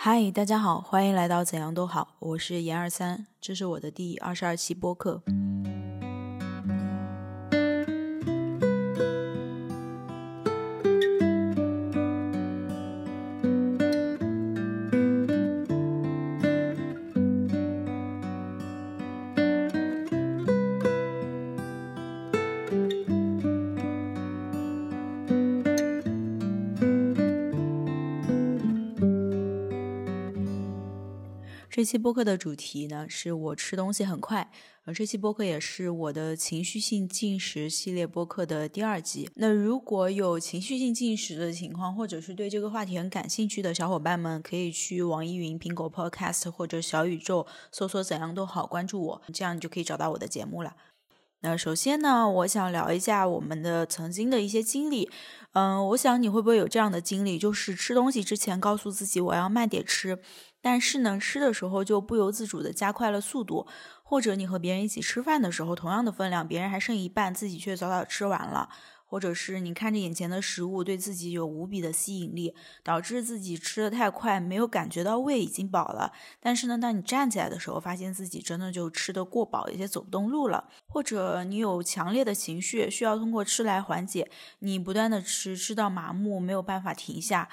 嗨，大家好，欢迎来到怎样都好，我是严二三，这是我的第二十二期播客。这期播客的主题呢，是我吃东西很快。呃，这期播客也是我的情绪性进食系列播客的第二集。那如果有情绪性进食的情况，或者是对这个话题很感兴趣的小伙伴们，可以去网易云、苹果 Podcast 或者小宇宙搜索“怎样都好”，关注我，这样你就可以找到我的节目了。那首先呢，我想聊一下我们的曾经的一些经历。嗯，我想你会不会有这样的经历，就是吃东西之前告诉自己我要慢点吃。但是呢，吃的时候就不由自主的加快了速度，或者你和别人一起吃饭的时候，同样的分量，别人还剩一半，自己却早早吃完了，或者是你看着眼前的食物对自己有无比的吸引力，导致自己吃的太快，没有感觉到胃已经饱了。但是呢，当你站起来的时候，发现自己真的就吃得过饱，有些走不动路了，或者你有强烈的情绪需要通过吃来缓解，你不断的吃，吃到麻木，没有办法停下。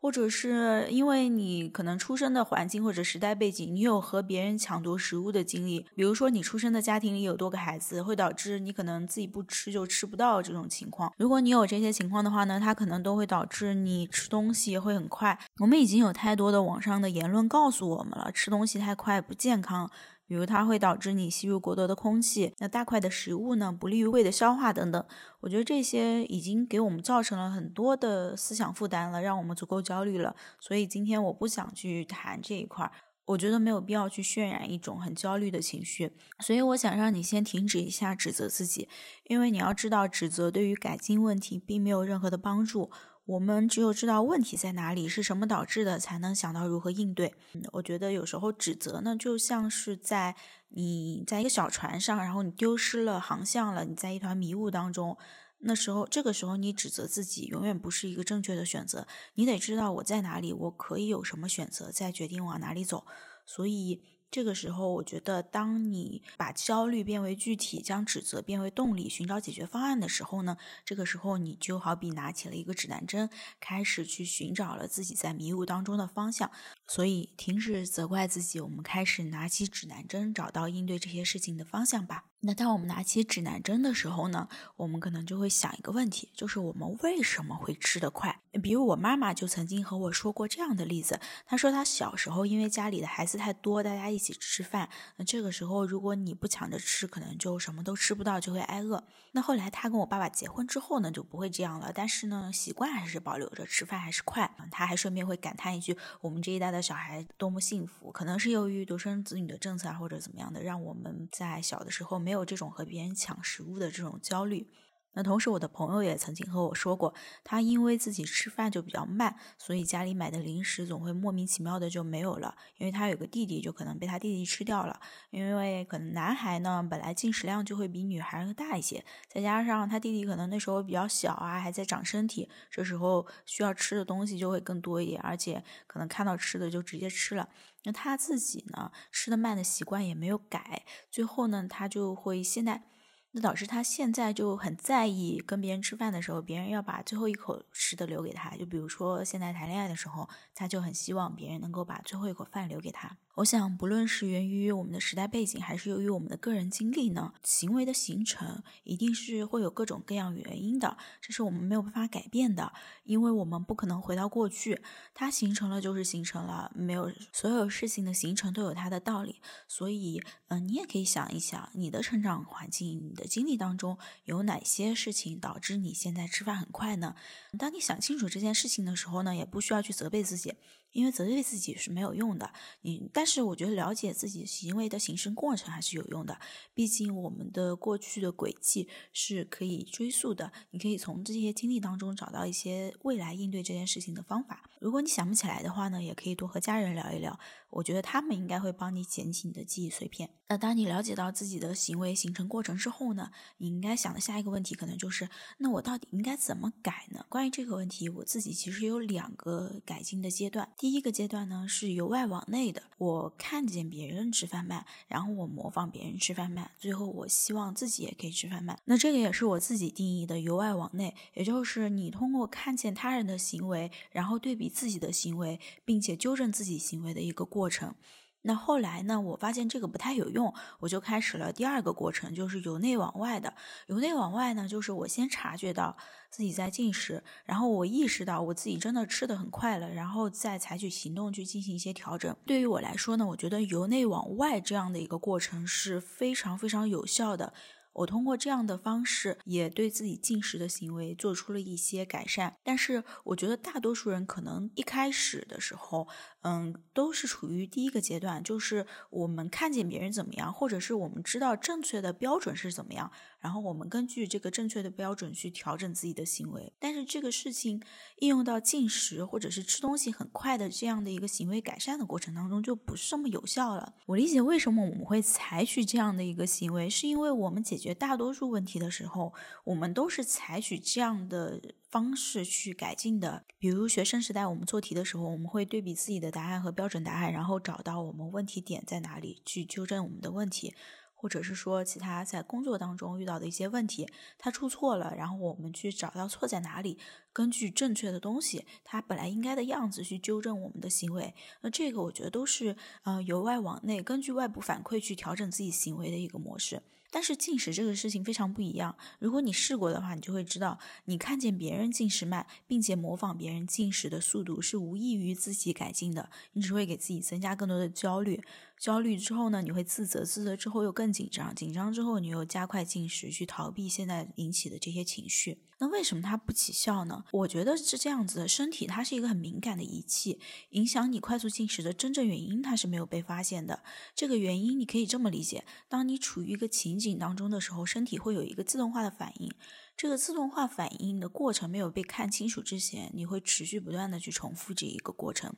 或者是因为你可能出生的环境或者时代背景，你有和别人抢夺食物的经历，比如说你出生的家庭里有多个孩子，会导致你可能自己不吃就吃不到这种情况。如果你有这些情况的话呢，它可能都会导致你吃东西会很快。我们已经有太多的网上的言论告诉我们了，吃东西太快不健康。比如它会导致你吸入过多的空气，那大块的食物呢不利于胃的消化等等。我觉得这些已经给我们造成了很多的思想负担了，让我们足够焦虑了。所以今天我不想去谈这一块儿，我觉得没有必要去渲染一种很焦虑的情绪。所以我想让你先停止一下指责自己，因为你要知道，指责对于改进问题并没有任何的帮助。我们只有知道问题在哪里，是什么导致的，才能想到如何应对。我觉得有时候指责呢，就像是在你在一个小船上，然后你丢失了航向了，你在一团迷雾当中。那时候，这个时候你指责自己，永远不是一个正确的选择。你得知道我在哪里，我可以有什么选择，再决定往哪里走。所以。这个时候，我觉得，当你把焦虑变为具体，将指责变为动力，寻找解决方案的时候呢，这个时候你就好比拿起了一个指南针，开始去寻找了自己在迷雾当中的方向。所以，停止责怪自己，我们开始拿起指南针，找到应对这些事情的方向吧。那当我们拿起指南针的时候呢，我们可能就会想一个问题，就是我们为什么会吃得快？比如我妈妈就曾经和我说过这样的例子，她说她小时候因为家里的孩子太多，大家一起吃饭，那这个时候如果你不抢着吃，可能就什么都吃不到，就会挨饿。那后来她跟我爸爸结婚之后呢，就不会这样了，但是呢，习惯还是保留着，吃饭还是快。她还顺便会感叹一句：我们这一代的小孩多么幸福！可能是由于独生子女的政策啊或者怎么样的，让我们在小的时候没。没有这种和别人抢食物的这种焦虑。那同时，我的朋友也曾经和我说过，他因为自己吃饭就比较慢，所以家里买的零食总会莫名其妙的就没有了。因为他有个弟弟，就可能被他弟弟吃掉了。因为可能男孩呢，本来进食量就会比女孩大一些，再加上他弟弟可能那时候比较小啊，还在长身体，这时候需要吃的东西就会更多一点，而且可能看到吃的就直接吃了。那他自己呢，吃的慢的习惯也没有改，最后呢，他就会现在。那导致他现在就很在意，跟别人吃饭的时候，别人要把最后一口吃的留给他。就比如说现在谈恋爱的时候，他就很希望别人能够把最后一口饭留给他。我想，不论是源于我们的时代背景，还是由于我们的个人经历呢，行为的形成一定是会有各种各样原因的，这是我们没有办法改变的，因为我们不可能回到过去，它形成了就是形成了，没有所有事情的形成都有它的道理，所以，嗯，你也可以想一想，你的成长环境、的经历当中有哪些事情导致你现在吃饭很快呢？当你想清楚这件事情的时候呢，也不需要去责备自己。因为责备自己是没有用的，你但是我觉得了解自己行为的形成过程还是有用的。毕竟我们的过去的轨迹是可以追溯的，你可以从这些经历当中找到一些未来应对这件事情的方法。如果你想不起来的话呢，也可以多和家人聊一聊，我觉得他们应该会帮你捡起你的记忆碎片。那当你了解到自己的行为形成过程之后呢，你应该想的下一个问题可能就是：那我到底应该怎么改呢？关于这个问题，我自己其实有两个改进的阶段。第一个阶段呢是由外往内的，我看见别人吃饭慢，然后我模仿别人吃饭慢，最后我希望自己也可以吃饭慢。那这个也是我自己定义的由外往内，也就是你通过看见他人的行为，然后对比自己的行为，并且纠正自己行为的一个过程。那后来呢？我发现这个不太有用，我就开始了第二个过程，就是由内往外的。由内往外呢，就是我先察觉到自己在进食，然后我意识到我自己真的吃的很快了，然后再采取行动去进行一些调整。对于我来说呢，我觉得由内往外这样的一个过程是非常非常有效的。我通过这样的方式，也对自己进食的行为做出了一些改善。但是，我觉得大多数人可能一开始的时候，嗯，都是处于第一个阶段，就是我们看见别人怎么样，或者是我们知道正确的标准是怎么样。然后我们根据这个正确的标准去调整自己的行为，但是这个事情应用到进食或者是吃东西很快的这样的一个行为改善的过程当中就不是这么有效了。我理解为什么我们会采取这样的一个行为，是因为我们解解决大多数问题的时候，我们都是采取这样的方式去改进的。比如学生时代我们做题的时候，我们会对比自己的答案和标准答案，然后找到我们问题点在哪里，去纠正我们的问题。或者是说其他在工作当中遇到的一些问题，他出错了，然后我们去找到错在哪里，根据正确的东西，他本来应该的样子去纠正我们的行为。那这个我觉得都是呃由外往内，根据外部反馈去调整自己行为的一个模式。但是进食这个事情非常不一样，如果你试过的话，你就会知道，你看见别人进食慢，并且模仿别人进食的速度是无异于自己改进的，你只会给自己增加更多的焦虑。焦虑之后呢，你会自责，自责之后又更紧张，紧张之后你又加快进食去逃避现在引起的这些情绪。那为什么它不起效呢？我觉得是这样子的，身体它是一个很敏感的仪器，影响你快速进食的真正原因它是没有被发现的。这个原因你可以这么理解：当你处于一个情景当中的时候，身体会有一个自动化的反应，这个自动化反应的过程没有被看清楚之前，你会持续不断的去重复这一个过程。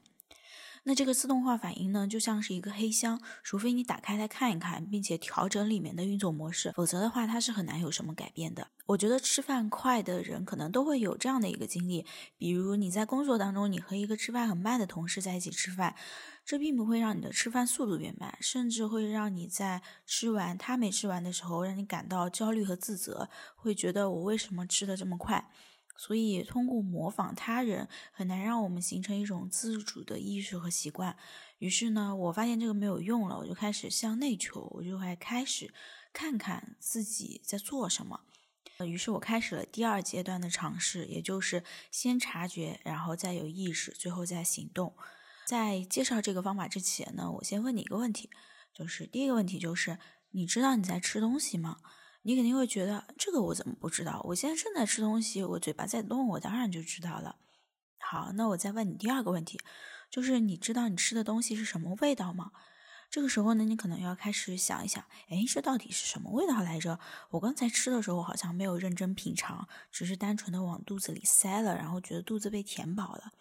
那这个自动化反应呢，就像是一个黑箱，除非你打开来看一看，并且调整里面的运作模式，否则的话，它是很难有什么改变的。我觉得吃饭快的人可能都会有这样的一个经历，比如你在工作当中，你和一个吃饭很慢的同事在一起吃饭，这并不会让你的吃饭速度变慢，甚至会让你在吃完他没吃完的时候，让你感到焦虑和自责，会觉得我为什么吃的这么快。所以，通过模仿他人很难让我们形成一种自主的意识和习惯。于是呢，我发现这个没有用了，我就开始向内求，我就会开始看看自己在做什么。于是我开始了第二阶段的尝试，也就是先察觉，然后再有意识，最后再行动。在介绍这个方法之前呢，我先问你一个问题，就是第一个问题就是：你知道你在吃东西吗？你肯定会觉得这个我怎么不知道？我现在正在吃东西，我嘴巴在动，我当然就知道了。好，那我再问你第二个问题，就是你知道你吃的东西是什么味道吗？这个时候呢，你可能要开始想一想，哎，这到底是什么味道来着？我刚才吃的时候好像没有认真品尝，只是单纯的往肚子里塞了，然后觉得肚子被填饱了。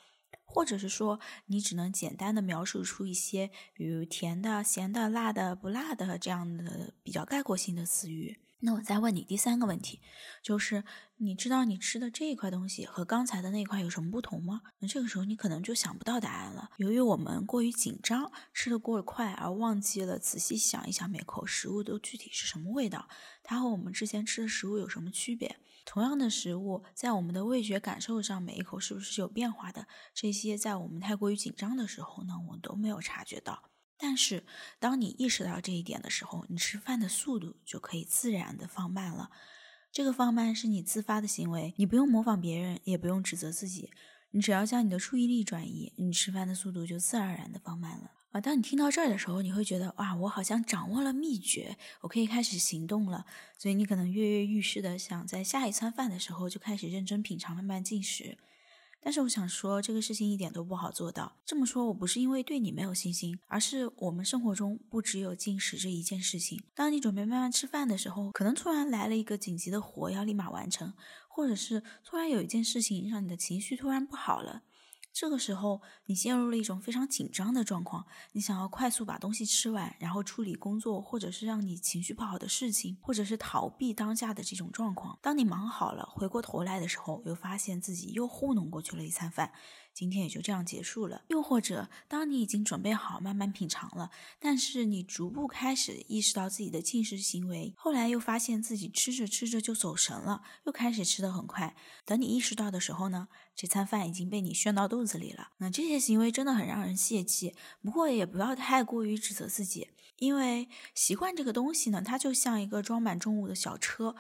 或者是说，你只能简单的描述出一些，比如甜的、咸的、辣的、不辣的这样的比较概括性的词语。那我再问你第三个问题，就是你知道你吃的这一块东西和刚才的那一块有什么不同吗？那这个时候你可能就想不到答案了。由于我们过于紧张，吃的过快，而忘记了仔细想一想每口食物都具体是什么味道，它和我们之前吃的食物有什么区别？同样的食物，在我们的味觉感受上，每一口是不是有变化的？这些在我们太过于紧张的时候呢，我都没有察觉到。但是，当你意识到这一点的时候，你吃饭的速度就可以自然的放慢了。这个放慢是你自发的行为，你不用模仿别人，也不用指责自己，你只要将你的注意力转移，你吃饭的速度就自然而然的放慢了。啊，当你听到这儿的时候，你会觉得哇，我好像掌握了秘诀，我可以开始行动了。所以你可能跃跃欲试的想在下一餐饭的时候就开始认真品尝，慢慢进食。但是我想说，这个事情一点都不好做到。这么说，我不是因为对你没有信心，而是我们生活中不只有进食这一件事情。当你准备慢慢吃饭的时候，可能突然来了一个紧急的活要立马完成，或者是突然有一件事情让你的情绪突然不好了。这个时候，你陷入了一种非常紧张的状况，你想要快速把东西吃完，然后处理工作，或者是让你情绪不好的事情，或者是逃避当下的这种状况。当你忙好了，回过头来的时候，又发现自己又糊弄过去了一餐饭，今天也就这样结束了。又或者，当你已经准备好慢慢品尝了，但是你逐步开始意识到自己的进食行为，后来又发现自己吃着吃着就走神了，又开始吃得很快。等你意识到的时候呢，这餐饭已经被你炫到肚子里了。那这些行为真的很让人泄气。不过也不要太过于指责自己，因为习惯这个东西呢，它就像一个装满重物的小车。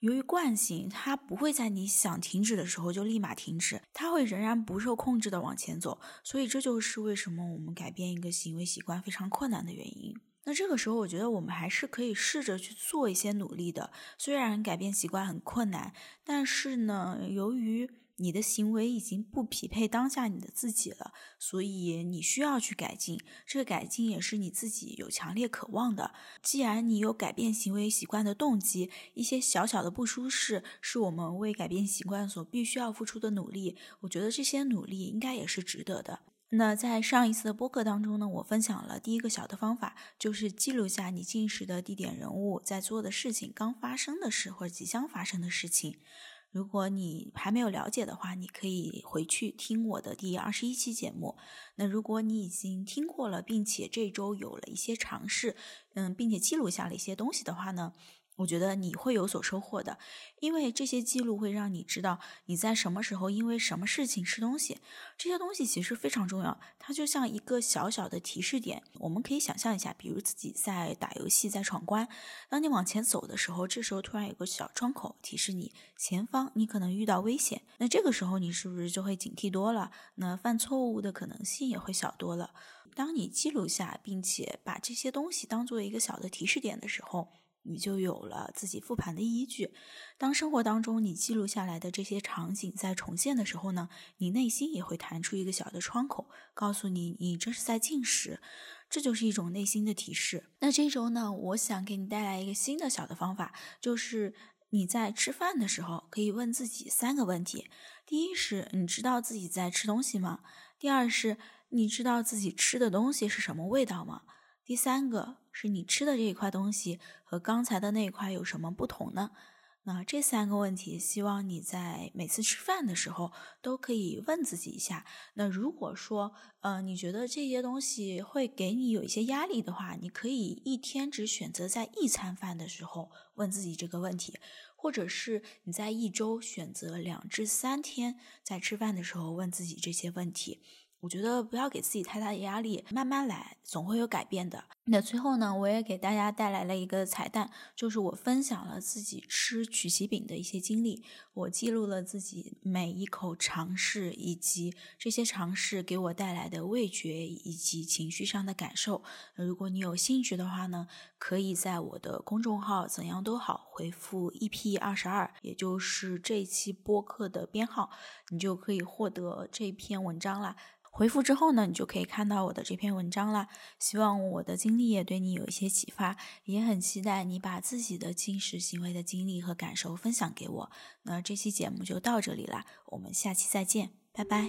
由于惯性，它不会在你想停止的时候就立马停止，它会仍然不受控制的往前走。所以这就是为什么我们改变一个行为习惯非常困难的原因。那这个时候，我觉得我们还是可以试着去做一些努力的。虽然改变习惯很困难，但是呢，由于你的行为已经不匹配当下你的自己了，所以你需要去改进。这个改进也是你自己有强烈渴望的。既然你有改变行为习惯的动机，一些小小的不舒适是我们为改变习惯所必须要付出的努力。我觉得这些努力应该也是值得的。那在上一次的播客当中呢，我分享了第一个小的方法，就是记录下你进食的地点、人物在做的事情、刚发生的事或者即将发生的事情。如果你还没有了解的话，你可以回去听我的第二十一期节目。那如果你已经听过了，并且这周有了一些尝试，嗯，并且记录下了一些东西的话呢？我觉得你会有所收获的，因为这些记录会让你知道你在什么时候因为什么事情吃东西。这些东西其实非常重要，它就像一个小小的提示点。我们可以想象一下，比如自己在打游戏，在闯关，当你往前走的时候，这时候突然有个小窗口提示你前方你可能遇到危险，那这个时候你是不是就会警惕多了？那犯错误的可能性也会小多了。当你记录下，并且把这些东西当做一个小的提示点的时候。你就有了自己复盘的依据。当生活当中你记录下来的这些场景在重现的时候呢，你内心也会弹出一个小的窗口，告诉你你这是在进食，这就是一种内心的提示。那这周呢，我想给你带来一个新的小的方法，就是你在吃饭的时候可以问自己三个问题：第一是你知道自己在吃东西吗？第二是你知道自己吃的东西是什么味道吗？第三个是你吃的这一块东西和刚才的那一块有什么不同呢？那这三个问题，希望你在每次吃饭的时候都可以问自己一下。那如果说，呃，你觉得这些东西会给你有一些压力的话，你可以一天只选择在一餐饭的时候问自己这个问题，或者是你在一周选择两至三天在吃饭的时候问自己这些问题。我觉得不要给自己太大的压力，慢慢来，总会有改变的。那最后呢，我也给大家带来了一个彩蛋，就是我分享了自己吃曲奇饼的一些经历，我记录了自己每一口尝试，以及这些尝试给我带来的味觉以及情绪上的感受。如果你有兴趣的话呢，可以在我的公众号“怎样都好”回复 EP 二十二，也就是这期播客的编号，你就可以获得这篇文章啦。回复之后呢，你就可以看到我的这篇文章了。希望我的经历也对你有一些启发，也很期待你把自己的进食行为的经历和感受分享给我。那这期节目就到这里了，我们下期再见，拜拜。